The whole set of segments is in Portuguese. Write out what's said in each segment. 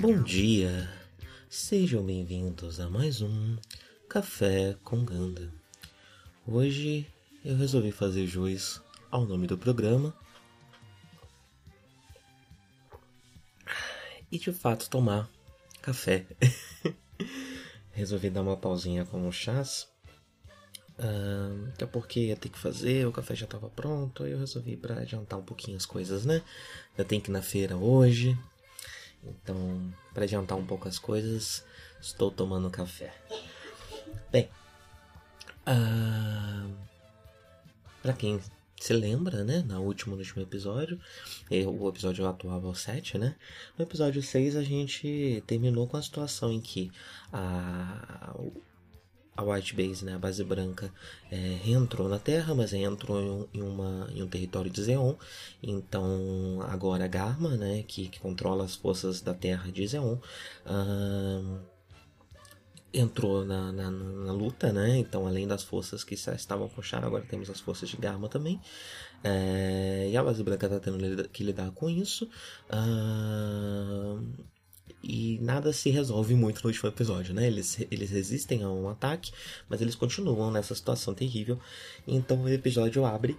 Bom dia, sejam bem-vindos a mais um Café com Ganda. Hoje eu resolvi fazer jus ao nome do programa e de fato tomar café. resolvi dar uma pausinha com o chás, uh, até porque ia ter que fazer, o café já estava pronto, eu resolvi para adiantar um pouquinho as coisas, né? Eu tenho que ir na feira hoje, então, para adiantar um pouco as coisas, estou tomando café. Bem, uh, para quem se lembra, né, na última, no último episódio, o episódio atual é o 7, né? No episódio 6 a gente terminou com a situação em que a, a White Base, né, a base branca, é, reentrou na Terra, mas entrou em, uma, em um território de Zeon. Então agora a Garma, né, que, que controla as forças da Terra de Zeon, entrou na, na, na, luta, né? Então além das forças que estavam com Char, agora temos as forças de Garma também. É, e a base branca está tendo que lidar com isso. Uh, e nada se resolve muito no último episódio, né? Eles, eles resistem a um ataque, mas eles continuam nessa situação terrível. Então o episódio abre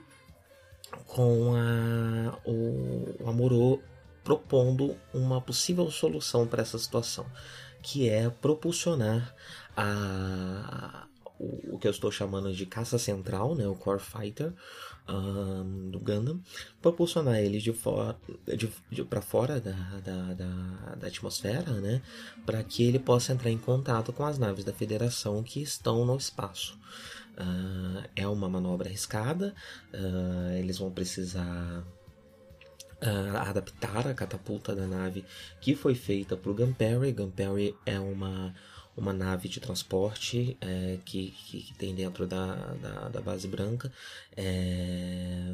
com a, o, o Amorô propondo uma possível solução para essa situação, que é propulsionar a, o, o que eu estou chamando de caça central, né, o Core Fighter, um, do Gundam, propulsionar ele de, for, de, de para fora da, da, da, da, atmosfera, né, para que ele possa entrar em contato com as naves da Federação que estão no espaço. Uh, é uma manobra arriscada, uh, eles vão precisar Uh, adaptar a catapulta da nave que foi feita para o Gunperry. Gunperry é uma uma nave de transporte é, que, que, tem dentro da, da, da base branca. É,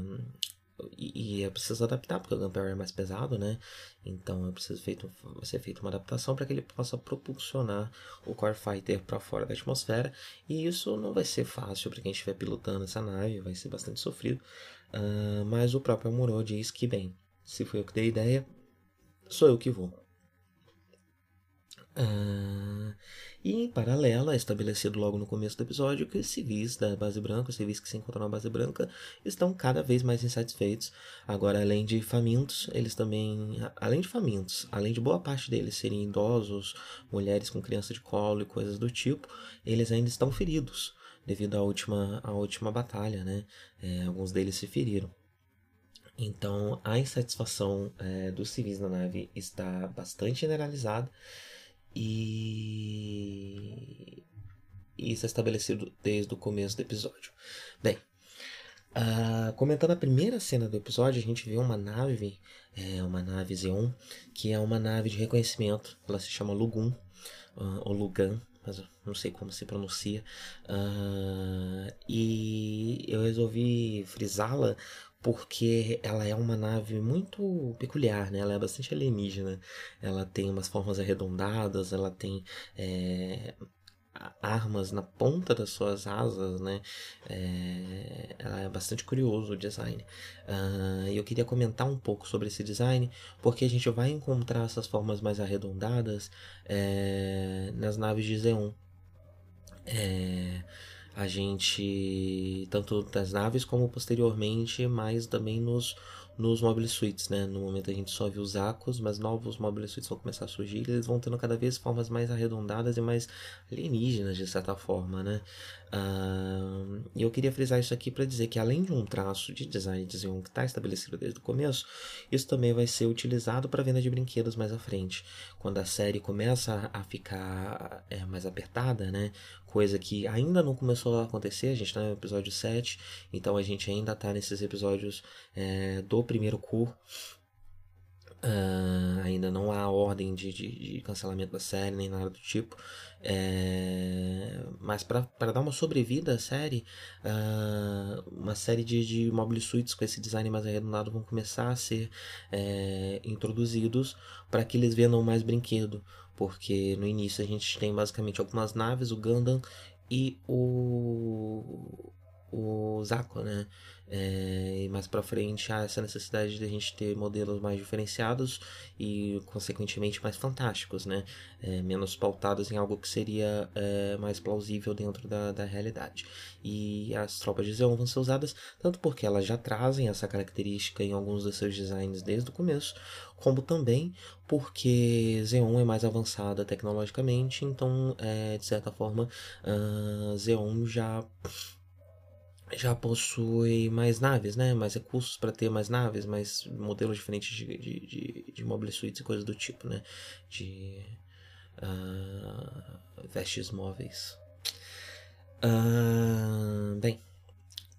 e, é preciso adaptar, porque o Gunpowder é mais pesado, né? Então é preciso feito, ser feita uma adaptação para que ele possa propulsionar o Core Fighter para fora da atmosfera. E isso não vai ser fácil para quem estiver pilotando essa nave, vai ser bastante sofrido. Uh, mas o próprio Amuro diz que, bem, se foi eu que dei ideia, sou eu que vou. Uh, e em paralelo, é estabelecido logo no começo do episódio que os civis da base branca, os civis que se encontram na base branca, estão cada vez mais insatisfeitos. Agora, além de famintos, eles também, além de famintos, além de boa parte deles serem idosos, mulheres com criança de colo e coisas do tipo, eles ainda estão feridos devido à última, à última batalha, né? É, alguns deles se feriram. Então, a insatisfação é, dos civis na nave está bastante generalizada e isso é estabelecido desde o começo do episódio. Bem, uh, comentando a primeira cena do episódio, a gente vê uma nave, é, uma nave Zeon, que é uma nave de reconhecimento. Ela se chama Lugun, uh, ou Lugan, mas eu não sei como se pronuncia. Uh, e eu resolvi frisá-la porque ela é uma nave muito peculiar, né? Ela é bastante alienígena. Ela tem umas formas arredondadas, ela tem é, armas na ponta das suas asas, né? É, ela é bastante curioso o design. Uh, eu queria comentar um pouco sobre esse design, porque a gente vai encontrar essas formas mais arredondadas é, nas naves de Zeon. É, a gente tanto das naves como posteriormente mas também nos nos mobile suites, né? No momento a gente só viu os acos, mas novos mobile suites vão começar a surgir e eles vão tendo cada vez formas mais arredondadas e mais alienígenas, de certa forma, né? Uh, e eu queria frisar isso aqui para dizer que além de um traço de design de Xeon que está estabelecido desde o começo, isso também vai ser utilizado para venda de brinquedos mais à frente. Quando a série começa a ficar é, mais apertada, né? Coisa que ainda não começou a acontecer, a gente está no episódio 7, então a gente ainda está nesses episódios é, do primeiro curso. Uh, ainda não há ordem de, de, de, cancelamento da série nem nada do tipo. É, mas para dar uma sobrevida à série, uh, uma série de, de mobile suites com esse design mais arredondado vão começar a ser é, introduzidos para que eles vendam mais brinquedo. Porque no início a gente tem basicamente algumas naves, o Gundam e o o Zaco, né? É, e mais para frente há essa necessidade de a gente ter modelos mais diferenciados e consequentemente mais fantásticos, né? É, menos pautados em algo que seria é, mais plausível dentro da, da realidade. E as tropas de Zeon vão ser usadas tanto porque elas já trazem essa característica em alguns dos seus designs desde o começo, como também porque Xeon é mais avançada tecnologicamente, então é, de certa forma uh, Xeon já já possui mais naves, né? Mais recursos para ter mais naves, mais modelos diferentes de, de, de, de mobile suites e coisas do tipo, né? De uh, vestes móveis. Uh, bem,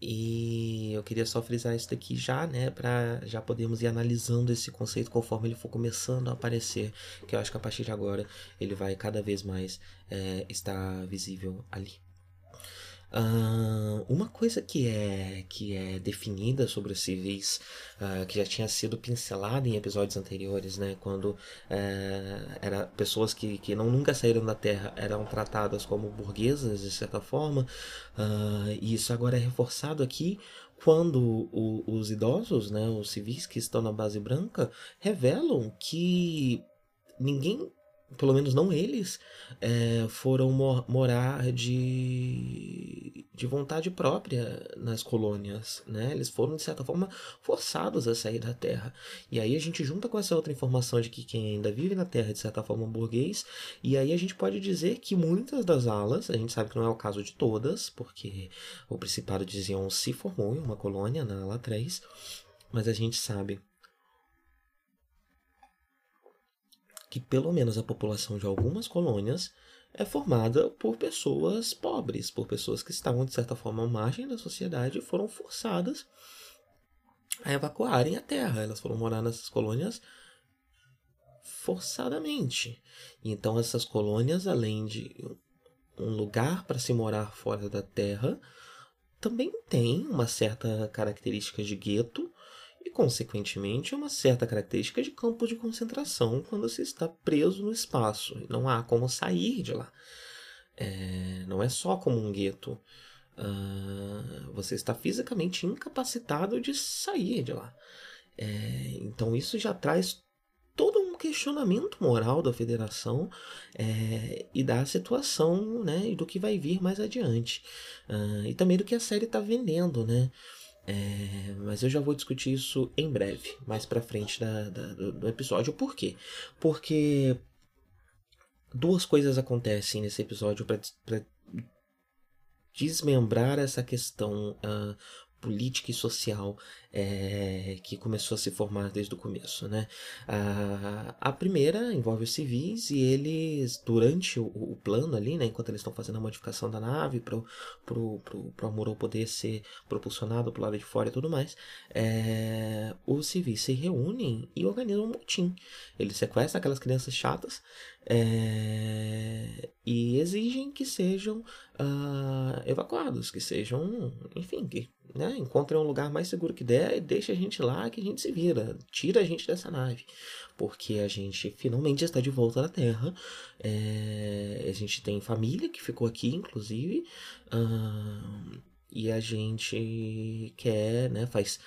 e eu queria só frisar isso daqui já, né, para já podermos ir analisando esse conceito conforme ele for começando a aparecer, que eu acho que a partir de agora ele vai cada vez mais é, estar visível ali. Uh, uma coisa que é, que é definida sobre os civis, uh, que já tinha sido pincelada em episódios anteriores, né, quando uh, era pessoas que, que não, nunca saíram da Terra eram tratadas como burguesas, de certa forma, ah, e isso agora é reforçado aqui quando o, os idosos, né, os civis que estão na base branca, revelam que ninguém pelo menos não eles, é, foram morar de, de vontade própria nas colônias, né? Eles foram, de certa forma, forçados a sair da Terra. E aí a gente junta com essa outra informação de que quem ainda vive na Terra, de certa forma, é burguês, e aí a gente pode dizer que muitas das alas, a gente sabe que não é o caso de todas, porque o Principado de Zion se formou em uma colônia na ala 3, mas a gente sabe que pelo menos a população de algumas colônias é formada por pessoas pobres, por pessoas que estavam de certa forma à margem da sociedade e foram forçadas a evacuarem a terra. Elas foram morar nessas colônias forçadamente. Então essas colônias, além de um lugar para se morar fora da terra, também tem uma certa característica de gueto e, consequentemente, uma certa característica de campo de concentração quando se está preso no espaço não há como sair de lá. É, não é só como um gueto. Uh, você está fisicamente incapacitado de sair de lá. É, então, isso já traz todo um questionamento moral da federação é, e da situação né, e do que vai vir mais adiante. Uh, e também do que a série está vendendo, né? É, mas eu já vou discutir isso em breve, mais pra frente da, da, do episódio. Por quê? Porque duas coisas acontecem nesse episódio para desmembrar essa questão uh, política e social é, que começou a se formar desde o começo. Né? A, a primeira envolve os civis e eles, durante o, o plano ali, né, enquanto eles estão fazendo a modificação da nave para o Amorô poder ser propulsionado para o lado de fora e tudo mais, é, os civis se reúnem e organizam um motim. Eles sequestram aquelas crianças chatas é, e exigem que sejam uh, evacuados, que sejam, enfim, que né, encontrem um lugar mais seguro que der e deixe a gente lá que a gente se vira, tira a gente dessa nave, porque a gente finalmente está de volta na Terra, é, a gente tem família que ficou aqui, inclusive, uh, e a gente quer, né, faz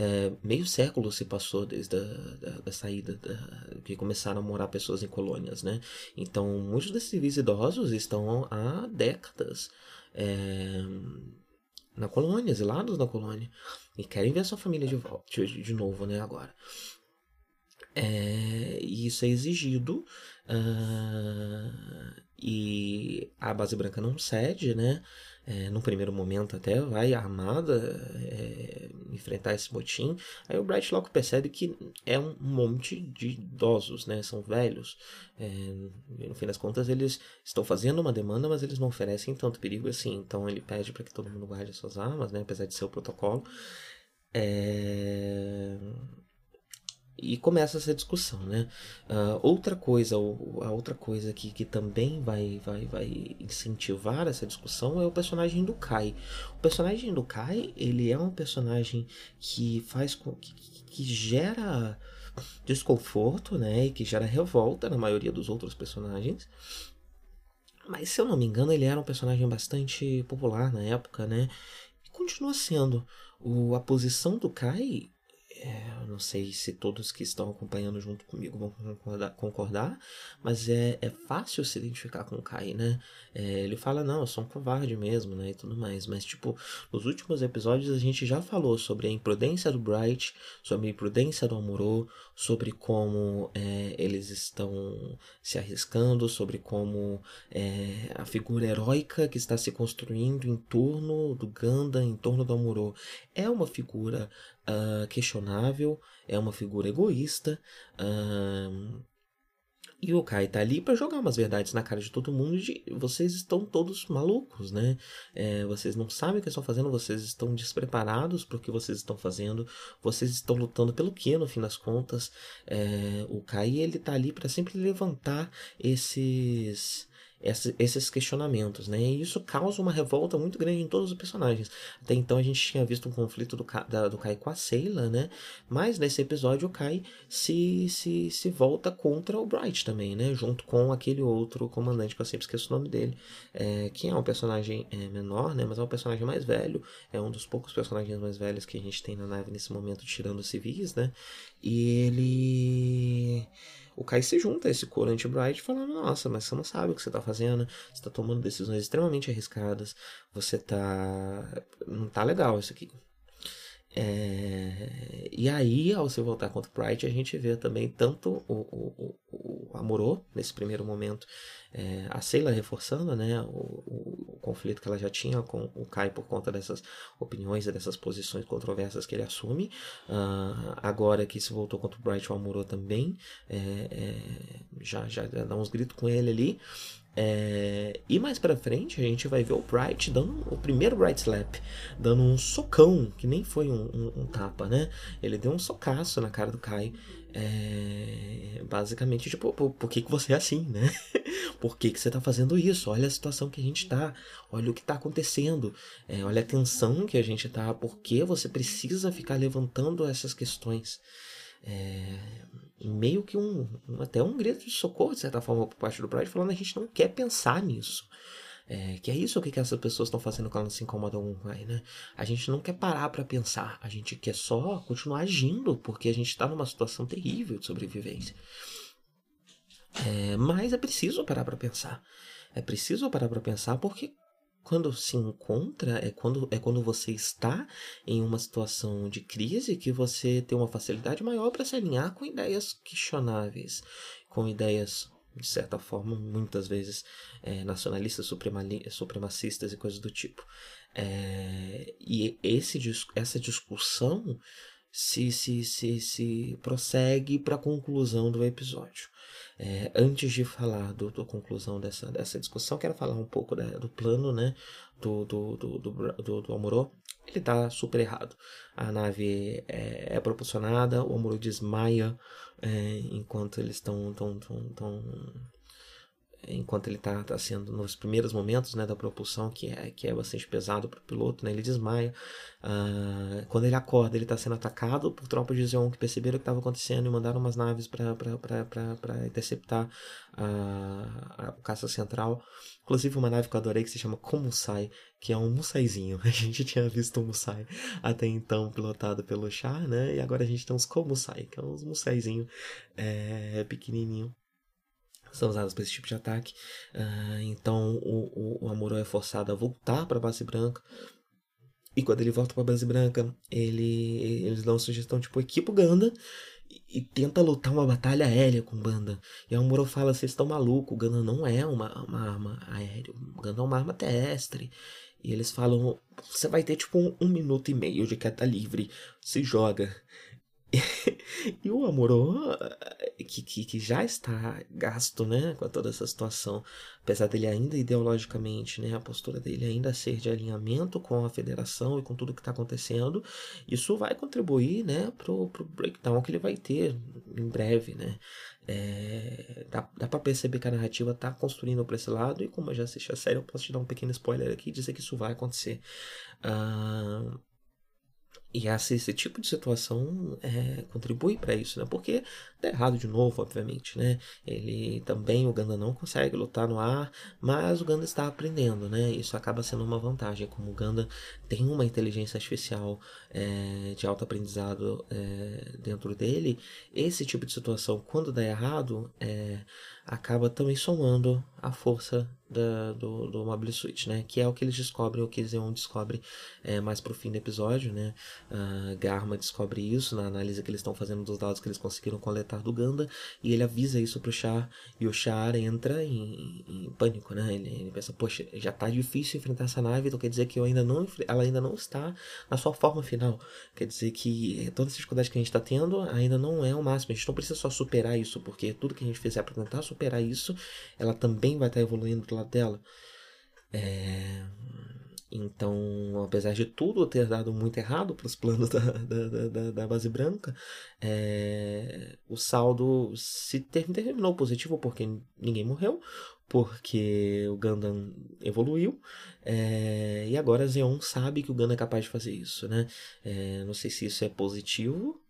é, meio século se passou desde a da, da saída da, que começaram a morar pessoas em colônias, né? Então, muitos desses civis idosos estão há décadas é, na colônia, exilados na colônia, e querem ver a sua família de volta, de, de novo, né? Agora. É, e isso é exigido uh, e a base branca não cede, né? É, no primeiro momento até vai armada é, enfrentar esse motim. Aí o Bright logo percebe que é um monte de idosos, né? São velhos. É, no fim das contas, eles estão fazendo uma demanda, mas eles não oferecem tanto perigo assim. Então ele pede para que todo mundo guarde suas armas, né? Apesar de ser o protocolo. É e começa essa discussão, né? Uh, outra coisa, a outra coisa que, que também vai, vai, vai incentivar essa discussão é o personagem do Kai. O personagem do Kai, ele é um personagem que faz que, que gera desconforto, né? E que gera revolta na maioria dos outros personagens. Mas se eu não me engano, ele era um personagem bastante popular na época, né? continua sendo. O, a posição do Kai é, não sei se todos que estão acompanhando junto comigo vão concordar, concordar mas é, é fácil se identificar com o Kai, né? É, ele fala, não, eu sou um covarde mesmo, né? E tudo mais. Mas, tipo, nos últimos episódios a gente já falou sobre a imprudência do Bright, sobre a imprudência do Amuro, sobre como é, eles estão se arriscando, sobre como é, a figura heróica que está se construindo em torno do Ganda, em torno do Amuro, é uma figura uh, questionável, é uma figura egoísta. Uh, e o Kai tá ali para jogar umas verdades na cara de todo mundo de vocês estão todos malucos, né? É, vocês não sabem o que estão fazendo, vocês estão despreparados para o que vocês estão fazendo, vocês estão lutando pelo que no fim das contas. É, o Kai ele tá ali para sempre levantar esses esses questionamentos, né? E isso causa uma revolta muito grande em todos os personagens. Até então a gente tinha visto um conflito do, da, do Kai com a Sayla, né? Mas nesse episódio o Kai se, se, se volta contra o Bright também, né? Junto com aquele outro comandante que eu sempre esqueço o nome dele, é, que é um personagem é, menor, né? Mas é um personagem mais velho, é um dos poucos personagens mais velhos que a gente tem na nave nesse momento, tirando civis, né? E ele o Kai se junta a esse coro anti-Bright falando, nossa, mas você não sabe o que você tá fazendo, você tá tomando decisões extremamente arriscadas, você tá... não tá legal isso aqui. É... E aí, ao se voltar contra o Bright, a gente vê também tanto o, o, o, Amorô, nesse primeiro momento, é, a Sheila reforçando né, o, o, conflito que ela já tinha com o Kai por conta dessas opiniões e dessas posições controversas que ele assume. Uh, agora que se voltou contra o Bright, o Amuro também é, é, já, já dá uns gritos com ele ali. É, e mais pra frente a gente vai ver o Bright dando o primeiro Bright Slap, dando um socão, que nem foi um, um, um tapa, né? Ele deu um socaço na cara do Kai. É, basicamente, tipo, por, por, que, que você é assim, né? por que, que você tá fazendo isso? Olha a situação que a gente tá, olha o que tá acontecendo, é, olha a tensão que a gente tá, por que você precisa ficar levantando essas questões? É, meio que um, até um grito de socorro, de certa forma, por parte do Bright, falando a gente não quer pensar nisso. É, que é isso que, que essas pessoas estão fazendo quando elas se incomodam com aí, né? A gente não quer parar para pensar, a gente quer só continuar agindo, porque a gente está numa situação terrível de sobrevivência. É, mas é preciso parar para pensar. É preciso parar para pensar porque quando se encontra é quando é quando você está em uma situação de crise que você tem uma facilidade maior para se alinhar com ideias questionáveis, com ideias de certa forma, muitas vezes é, nacionalistas, supremacistas e coisas do tipo. É, e esse, essa discussão se, se, se, se prossegue para a conclusão do episódio. É, antes de falar do, da conclusão dessa, dessa discussão, quero falar um pouco da, do plano né, do, do, do, do, do. Ele está super errado. A nave é, é propulsionada, o Amuro desmaia é, enquanto eles estão tão, tão, tão, enquanto ele está tá sendo nos primeiros momentos né, da propulsão, que é, que é bastante pesado para o piloto, né, ele desmaia. Uh, quando ele acorda, ele está sendo atacado por tropas de Zeon que perceberam o que estava acontecendo e mandaram umas naves para interceptar a, a, o caça central. Inclusive uma nave que eu adorei que se chama Komusai, que é um Musaizinho. A gente tinha visto um Musai até então pilotado pelo Char, né? E agora a gente tem uns Komusai, que é uns Musaizinho é, pequenininho são usadas para esse tipo de ataque. Uh, então o, o, o Amuro é forçado a voltar para a base branca. E quando ele volta para a base branca, ele, eles dão uma sugestão tipo: equipa o Ganda e, tenta lutar uma batalha aérea com o Banda. E o Amuro fala: vocês estão malucos, o Ganda não é uma, uma arma aérea, o Ganda é uma arma terrestre. E eles falam: você vai ter tipo um, um minuto e meio de queda livre, se joga. E o Amorô, que, que, que, já está gasto né, com toda essa situação, apesar dele ainda ideologicamente, né, a postura dele ainda ser de alinhamento com a federação e com tudo que está acontecendo, isso vai contribuir né, para o breakdown que ele vai ter em breve. Né? É, dá dá para perceber que a narrativa está construindo para esse lado, e como eu já assisti a série, eu posso te dar um pequeno spoiler aqui e dizer que isso vai acontecer. E esse, esse tipo de situação é, contribui para isso, né? Porque tá errado de novo, obviamente, né? Ele também, o Ganda não consegue lutar no ar, mas o Ganda está aprendendo, né? Isso acaba sendo uma vantagem, como o Ganda tem uma inteligência artificial é, de alto aprendizado é, dentro dele, esse tipo de situação, quando dá errado, é, acaba também somando a força da, do, do Mobile Suit, né? Que é o que eles descobrem, o que Zeon descobre é, mais pro fim do episódio, né? Uh, Garma descobre isso na análise que eles estão fazendo dos dados que eles conseguiram coletar do Ganda e ele avisa isso pro Char e o Char entra em, em pânico, né? Ele, ele, pensa, poxa, já tá difícil enfrentar essa nave, então quer dizer que eu ainda não, ela ainda não está na sua forma final. Quer dizer que toda essa dificuldade que a gente está tendo ainda não é o máximo. A gente não precisa só superar isso, porque tudo que a gente fizer para tentar superar isso, ela também vai estar tá evoluindo do lado dela. É... Então, apesar de tudo ter dado muito errado para os planos da, da, da, da, base branca, é, o saldo se terminou positivo porque ninguém morreu, porque o Gundam evoluiu, é, e agora Zeon sabe que o Gundam é capaz de fazer isso. Né? É, não sei se isso é positivo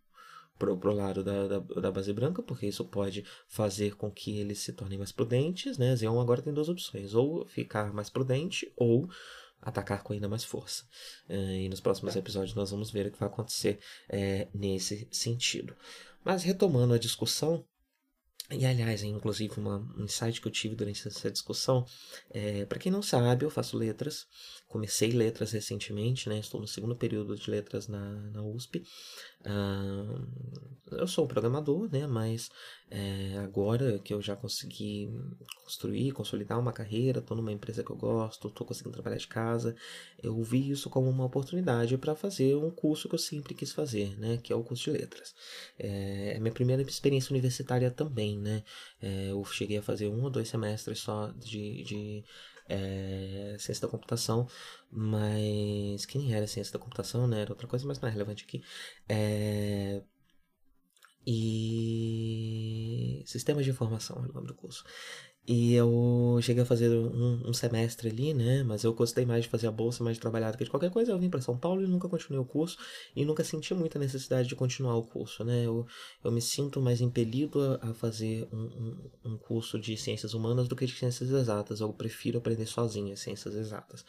pro, pro lado da, da, da, base branca, porque isso pode fazer com que eles se tornem mais prudentes, né? Zeon agora tem duas opções, ou ficar mais prudente, ou atacar com ainda mais força. É, e nos próximos episódios nós vamos ver o que vai acontecer é, nesse sentido. Mas retomando a discussão, e aliás, é inclusive uma, um insight que eu tive durante essa discussão, é, para quem não sabe, eu faço letras, comecei letras recentemente, né? Estou no segundo período de letras na, na USP. Uh, eu sou um programador, né? Mas é, agora que eu já consegui construir, consolidar uma carreira, estou numa empresa que eu gosto, estou conseguindo trabalhar de casa, eu vi isso como uma oportunidade para fazer um curso que eu sempre quis fazer, né? Que é o curso de letras. É, é minha primeira experiência universitária também, né? É, eu cheguei a fazer um ou dois semestres só de, de é, ciência da computação, mas que nem era ciência da computação, né? Era outra coisa, mas não é relevante aqui. É, e sistemas de informação é o nome do curso. E eu cheguei a fazer um, um, semestre ali, né? Mas eu gostei mais de fazer a bolsa, mais de trabalhar do que de qualquer coisa. Eu vim para São Paulo e nunca continuei o curso. E nunca senti muita necessidade de continuar o curso, né? Eu, eu me sinto mais impelido a, a fazer um, um, um, curso de ciências humanas do que de ciências exatas. Eu prefiro aprender sozinho as ciências exatas.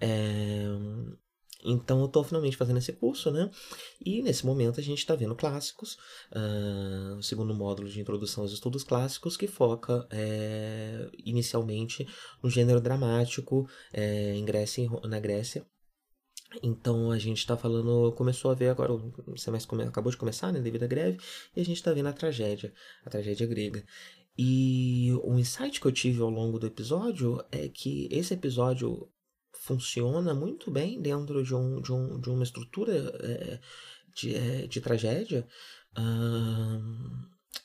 É, então eu estou finalmente fazendo esse curso, né? E nesse momento a gente está vendo clássicos, uh, o segundo módulo de introdução aos estudos clássicos, que foca é, inicialmente no gênero dramático é, em Grécia, na Grécia. Então a gente está falando, começou a ver agora, o semestre acabou de começar, né, devido à greve, e a gente está vendo a tragédia, a tragédia grega. E o insight que eu tive ao longo do episódio é que esse episódio funciona muito bem dentro de, um, de, um, de uma estrutura é, de, é, de tragédia.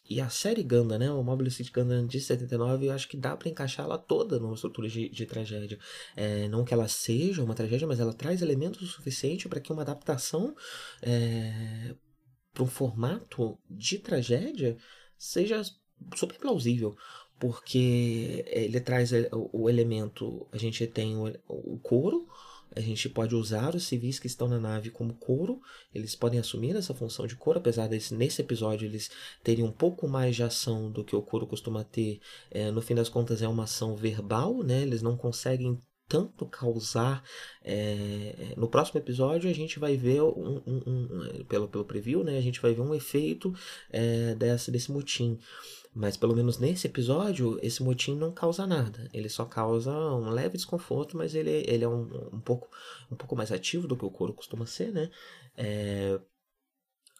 e a série Ganda, né, o Mobile Suit Gundam de 79, eu acho que dá para encaixar ela toda numa estrutura de, de tragédia. É, não que ela seja uma tragédia, mas ela traz elementos o suficiente para que uma adaptação é, para um formato de tragédia seja super plausível porque ele traz o elemento, a gente tem o couro, a gente pode usar os civis que estão na nave como couro, eles podem assumir essa função de couro, apesar desse nesse episódio eles terem um pouco mais de ação do que o couro costuma ter. É, no fim das contas é uma ação verbal, né? Eles não conseguem tanto causar. É, no próximo episódio a gente vai ver um, um, um, pelo, pelo preview, né? A gente vai ver um efeito é, desse, desse motim. Mas pelo menos nesse episódio, esse motim não causa nada. Ele só causa um leve desconforto, mas ele, ele é um, um, pouco, um pouco mais ativo do que o couro costuma ser, né? É,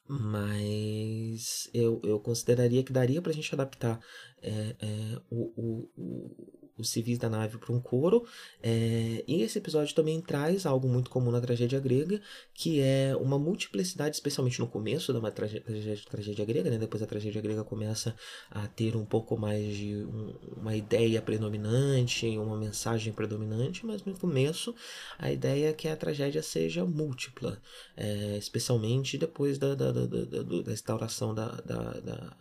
mas eu, eu consideraria que daria pra gente adaptar é, é, o, o os civis da nave para um coro. É, e esse episódio também traz algo muito comum na tragédia grega, que é uma multiplicidade, especialmente no começo da tragédia, tragédia grega, né? depois a tragédia grega começa a ter um pouco mais de um, uma ideia predominante, uma mensagem predominante, mas no começo a ideia é que a tragédia seja múltipla, é, especialmente depois da, da, da, da, da instauração da, da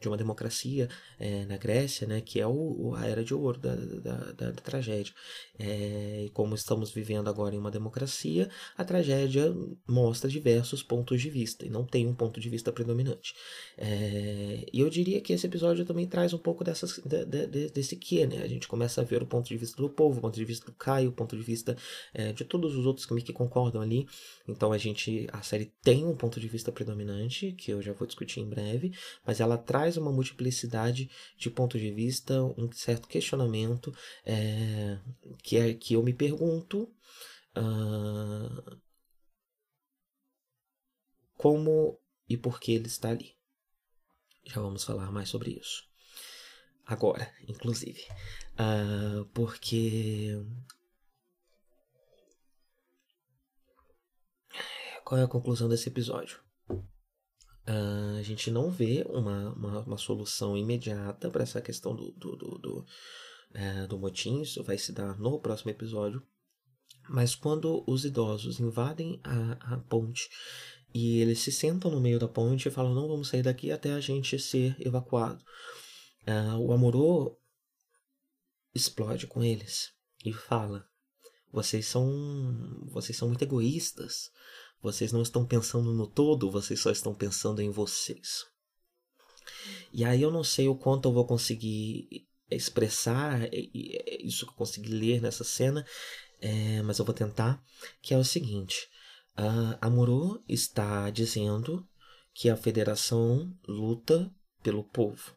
de uma democracia é, na Grécia, né, que é o, a era de ouro da, da, da, da tragédia. É, e como estamos vivendo agora em uma democracia, a tragédia mostra diversos pontos de vista e não tem um ponto de vista predominante. É, e eu diria que esse episódio também traz um pouco dessas, de, de, desse que, né? A gente começa a ver o ponto de vista do povo, o ponto de vista do Caio, o ponto de vista é, de todos os outros que, que concordam ali. Então a gente, a série tem um ponto de vista predominante, que eu já vou discutir em breve, mas ela traz uma multiplicidade de pontos de vista, um certo questionamento, é, que é que eu me pergunto. Uh, como e por que ele está ali. Já vamos falar mais sobre isso. Agora, inclusive. Uh, porque. Qual é a conclusão desse episódio? Uh, a gente não vê uma, uma, uma solução imediata para essa questão do, do, do, do, uh, do motim. Isso vai se dar no próximo episódio. Mas quando os idosos invadem a, a ponte e eles se sentam no meio da ponte e falam: não vamos sair daqui até a gente ser evacuado. Uh, o Amorô explode com eles e fala: vocês são vocês são muito egoístas. Vocês não estão pensando no todo, vocês só estão pensando em vocês. E aí eu não sei o quanto eu vou conseguir expressar isso que eu consegui ler nessa cena, é, mas eu vou tentar, que é o seguinte. Uh, Amuro está dizendo que a federação luta pelo povo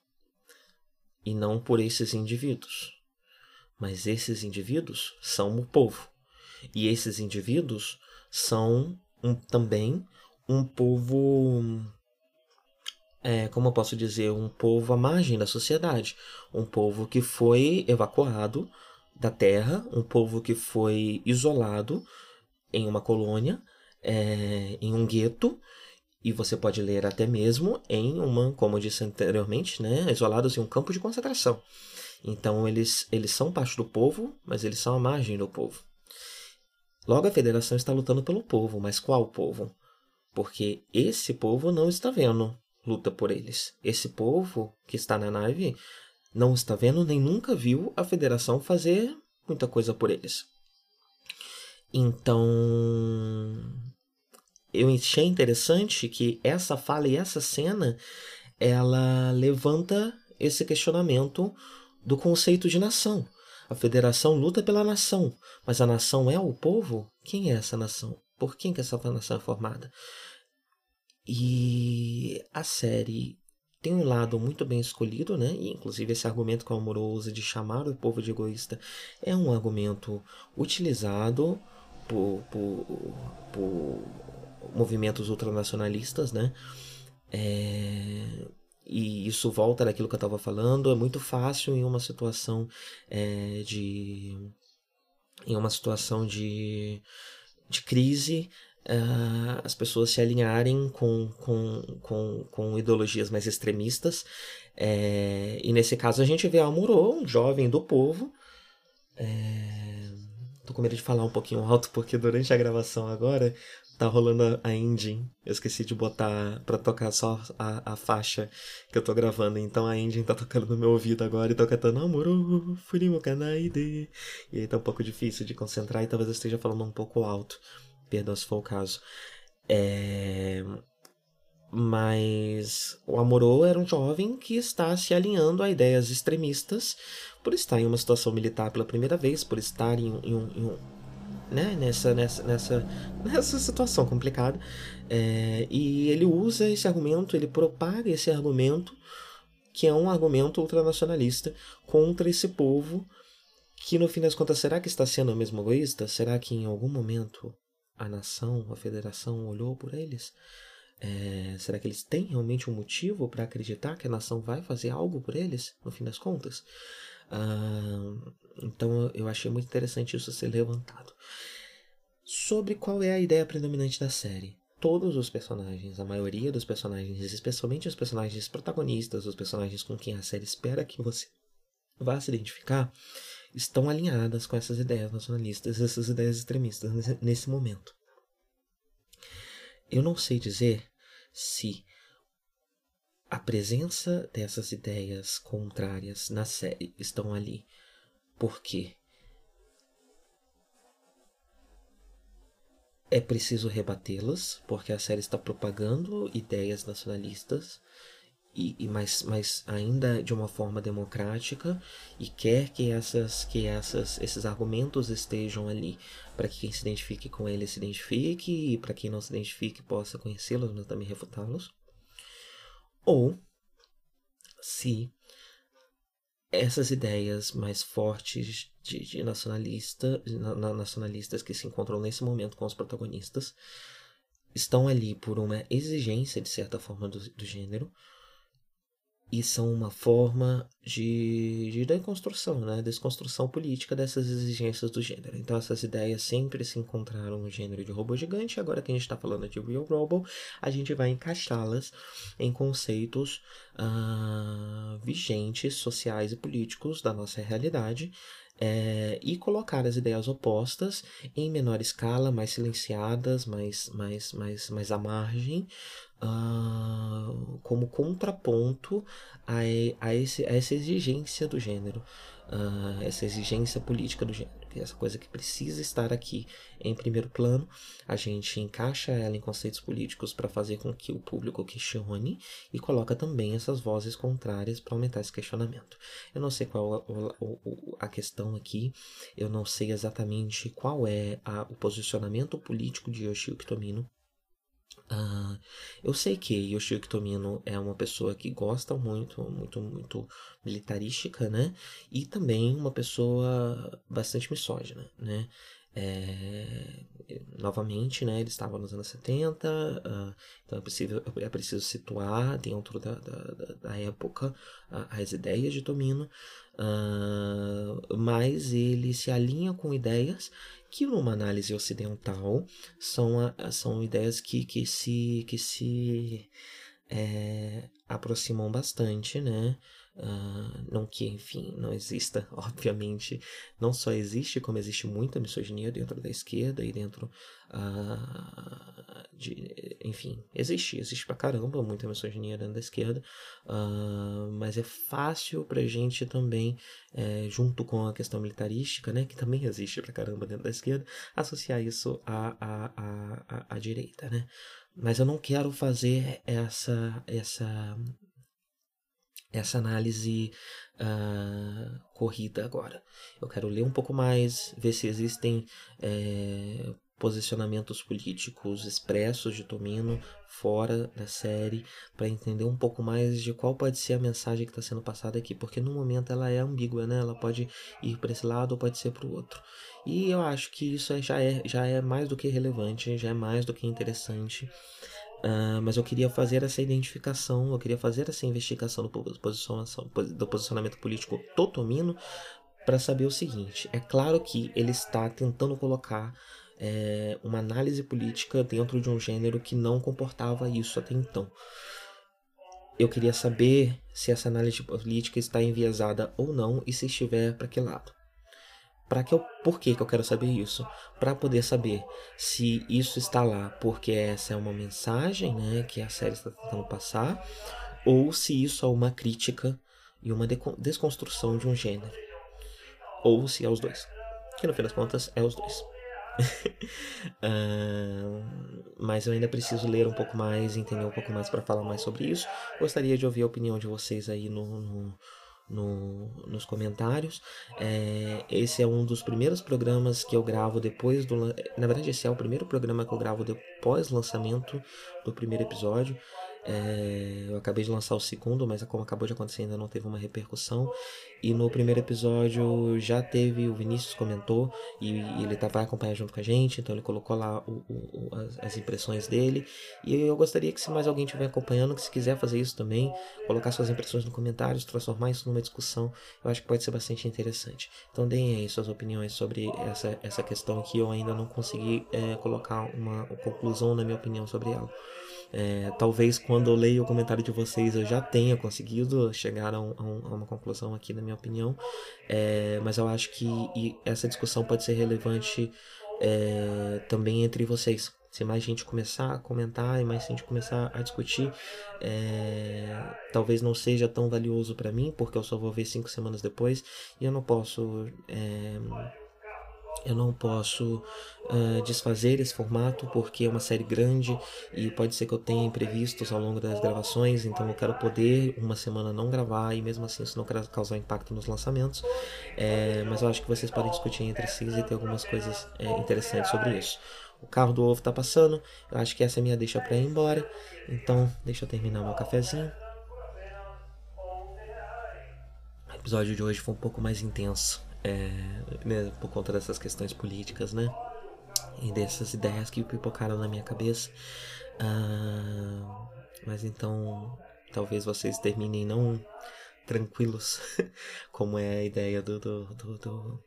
e não por esses indivíduos. Mas esses indivíduos são o povo. E esses indivíduos são um, também um povo. É, como eu posso dizer? Um povo à margem da sociedade. Um povo que foi evacuado da terra, um povo que foi isolado em uma colônia é, em um gueto e você pode ler até mesmo em uma, como eu disse anteriormente, né, isolados em um campo de concentração. Então eles, eles são parte do povo, mas eles são a margem do povo. Logo a federação está lutando pelo povo, mas qual povo? Porque esse povo não está vendo luta por eles. Esse povo que está na nave não está vendo nem nunca viu a federação fazer muita coisa por eles. Então, eu achei interessante que essa fala e essa cena ela levanta esse questionamento do conceito de nação. A federação luta pela nação, mas a nação é o povo? Quem é essa nação? Por quem que essa nação é formada? E a série tem um lado muito bem escolhido, né? E, inclusive esse argumento que o Amorô usa de chamar o povo de egoísta é um argumento utilizado por, por, por movimentos ultranacionalistas, né? É, e isso volta daquilo que eu estava falando. É muito fácil em uma situação é, de em uma situação de, de crise uh, as pessoas se alinharem com, com, com, com ideologias mais extremistas. É, e nesse caso a gente vê Amorô, um jovem do povo, é, Tô com medo de falar um pouquinho alto, porque durante a gravação agora tá rolando a engine. Eu esqueci de botar pra tocar só a, a faixa que eu tô gravando. Então a engine tá tocando no meu ouvido agora e tô cantando Amor, Furimo Kanaide. E aí tá um pouco difícil de concentrar e talvez eu esteja falando um pouco alto. Perdão se for o caso. É... Mas o Amorô era um jovem que está se alinhando a ideias extremistas por estar em uma situação militar pela primeira vez, por estar em, em, em né, nessa, nessa, nessa, nessa situação complicada. É, e ele usa esse argumento, ele propaga esse argumento, que é um argumento ultranacionalista contra esse povo, que no fim das contas, será que está sendo mesmo egoísta? Será que em algum momento a nação, a federação olhou por eles? É, será que eles têm realmente um motivo para acreditar que a nação vai fazer algo por eles, no fim das contas? Ah, então eu achei muito interessante isso ser levantado. Sobre qual é a ideia predominante da série. Todos os personagens, a maioria dos personagens, especialmente os personagens protagonistas, os personagens com quem a série espera que você vá se identificar, estão alinhadas com essas ideias nacionalistas, essas ideias extremistas nesse, momento. Eu não sei dizer se a presença dessas ideias contrárias na série estão ali. Por quê? É preciso rebatê-las, porque a série está propagando ideias nacionalistas e, e mas, mas ainda de uma forma democrática e quer que essas que essas esses argumentos estejam ali para que quem se identifique com eles se identifique e para quem não se identifique possa conhecê-los mas também refutá-los ou se essas ideias mais fortes de, de nacionalista, na, nacionalistas que se encontram nesse momento com os protagonistas estão ali por uma exigência de certa forma do, do gênero e são uma forma de, de desconstrução, né? desconstrução política dessas exigências do gênero. Então essas ideias sempre se encontraram no gênero de robô gigante, agora que a gente está falando de Real Robo, a gente vai encaixá-las em conceitos uh, vigentes, sociais e políticos da nossa realidade, é, e colocar as ideias opostas em menor escala, mais silenciadas, mais, mais, mais, mais à margem, uh, como contraponto a, a, esse, a essa exigência do gênero, uh, essa exigência política do gênero, é essa coisa que precisa estar aqui em primeiro plano. A gente encaixa ela em conceitos políticos para fazer com que o público questione e coloca também essas vozes contrárias para aumentar esse questionamento. Eu não sei qual a, a, a questão aqui, eu não sei exatamente qual é a, o posicionamento político de Yoshio Tomino Uh, eu sei que Yoshiyuki Tomino é uma pessoa que gosta muito, muito, muito militarística, né? E também uma pessoa bastante misógina, né? É, novamente, né, ele estava nos anos 70, uh, então é preciso, é preciso situar dentro da, da, da época uh, as ideias de Tomino, uh, mas ele se alinha com ideias que numa análise ocidental são, são ideias que, que se, que se é, aproximam bastante, né? Uh, não que, enfim, não exista, obviamente, não só existe, como existe muita misoginia dentro da esquerda e dentro uh, de, enfim, existe, existe pra caramba muita misoginia dentro da esquerda, uh, mas é fácil pra gente também, é, junto com a questão militarística, né, que também existe pra caramba dentro da esquerda, associar isso à, à, à, à, à direita, né. Mas eu não quero fazer essa, essa essa análise uh, corrida agora. Eu quero ler um pouco mais, ver se existem é, posicionamentos políticos expressos de Tomino fora da série, para entender um pouco mais de qual pode ser a mensagem que está sendo passada aqui, porque no momento ela é ambígua, né? Ela pode ir para esse lado ou pode ser para o outro. E eu acho que isso é, já, é, já é mais do que relevante, já é mais do que interessante. Uh, mas eu queria fazer essa identificação, eu queria fazer essa investigação do, do posicionamento político totomino para saber o seguinte: é claro que ele está tentando colocar é, uma análise política dentro de um gênero que não comportava isso até então. Eu queria saber se essa análise política está enviesada ou não e se estiver para que lado. Para que eu, por que, que eu quero saber isso? Para poder saber se isso está lá porque essa é uma mensagem né, que a série está tentando passar, ou se isso é uma crítica e uma desconstrução de um gênero. Ou se é os dois. Que no fim das contas é os dois. uh, mas eu ainda preciso ler um pouco mais, entender um pouco mais para falar mais sobre isso. Gostaria de ouvir a opinião de vocês aí no, no no, nos comentários. É, esse é um dos primeiros programas que eu gravo depois do. Na verdade, esse é o primeiro programa que eu gravo depois do lançamento do primeiro episódio. É, eu acabei de lançar o segundo, mas como acabou de acontecer, ainda não teve uma repercussão. E no primeiro episódio já teve, o Vinícius comentou, e, e ele vai acompanhar junto com a gente, então ele colocou lá o, o, as, as, impressões dele. E eu gostaria que se mais alguém estiver acompanhando, que se quiser fazer isso também, colocar suas impressões nos comentários, transformar isso numa discussão, eu acho que pode ser bastante interessante. Então deem aí suas opiniões sobre essa, essa questão que eu ainda não consegui é, colocar uma conclusão na minha opinião sobre ela. É, talvez quando eu leio o comentário de vocês eu já tenha conseguido chegar a, um, a uma conclusão aqui, na minha opinião, é, mas eu acho que essa discussão pode ser relevante é, também entre vocês, se mais gente começar a comentar e mais gente começar a discutir, é, talvez não seja tão valioso para mim, porque eu só vou ver cinco semanas depois e eu não posso. Eu não posso uh, desfazer esse formato porque é uma série grande e pode ser que eu tenha imprevistos ao longo das gravações, então eu quero poder uma semana não gravar e mesmo assim isso não causar impacto nos lançamentos. É, mas eu acho que vocês podem discutir entre si e ter algumas coisas é, interessantes sobre isso. O carro do ovo tá passando, eu acho que essa é minha deixa para ir embora, então deixa eu terminar meu cafezinho. O episódio de hoje foi um pouco mais intenso é, né, por conta dessas questões políticas, né? E dessas ideias que pipocaram na minha cabeça. Ah, mas então, talvez vocês terminem não tranquilos, como é a ideia do, do, do, do,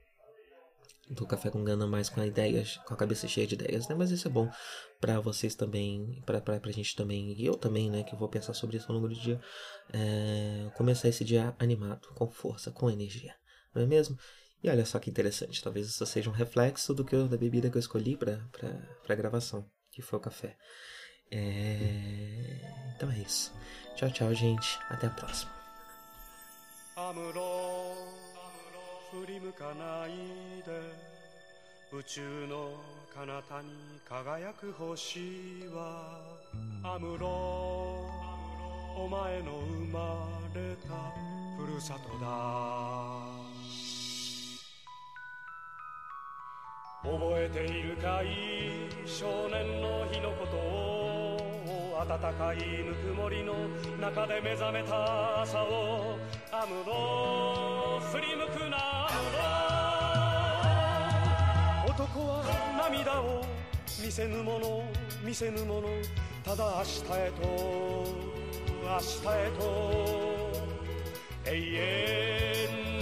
do Café com Gana, mais com a ideia, com a cabeça cheia de ideias, né? Mas isso é bom para vocês também, pra, pra, pra gente também, e eu também, né? Que vou pensar sobre isso ao longo do dia. É, começar esse dia animado, com força, com energia, não é mesmo? E olha só que interessante, talvez isso seja um reflexo do que eu, da bebida que eu escolhi para a gravação, que foi o café. É... Então é isso. Tchau, tchau, gente. Até a próxima. 宇宙の彼方に輝く星はアムロお前の生まれたふるさとだ 覚えているかい？少年の日のことを暖かいぬくもりの中で目覚めた朝を。アムロ振り向くなアムロ男は涙を見せぬもの。見せぬもの。ただ明日へと明日へと。永遠。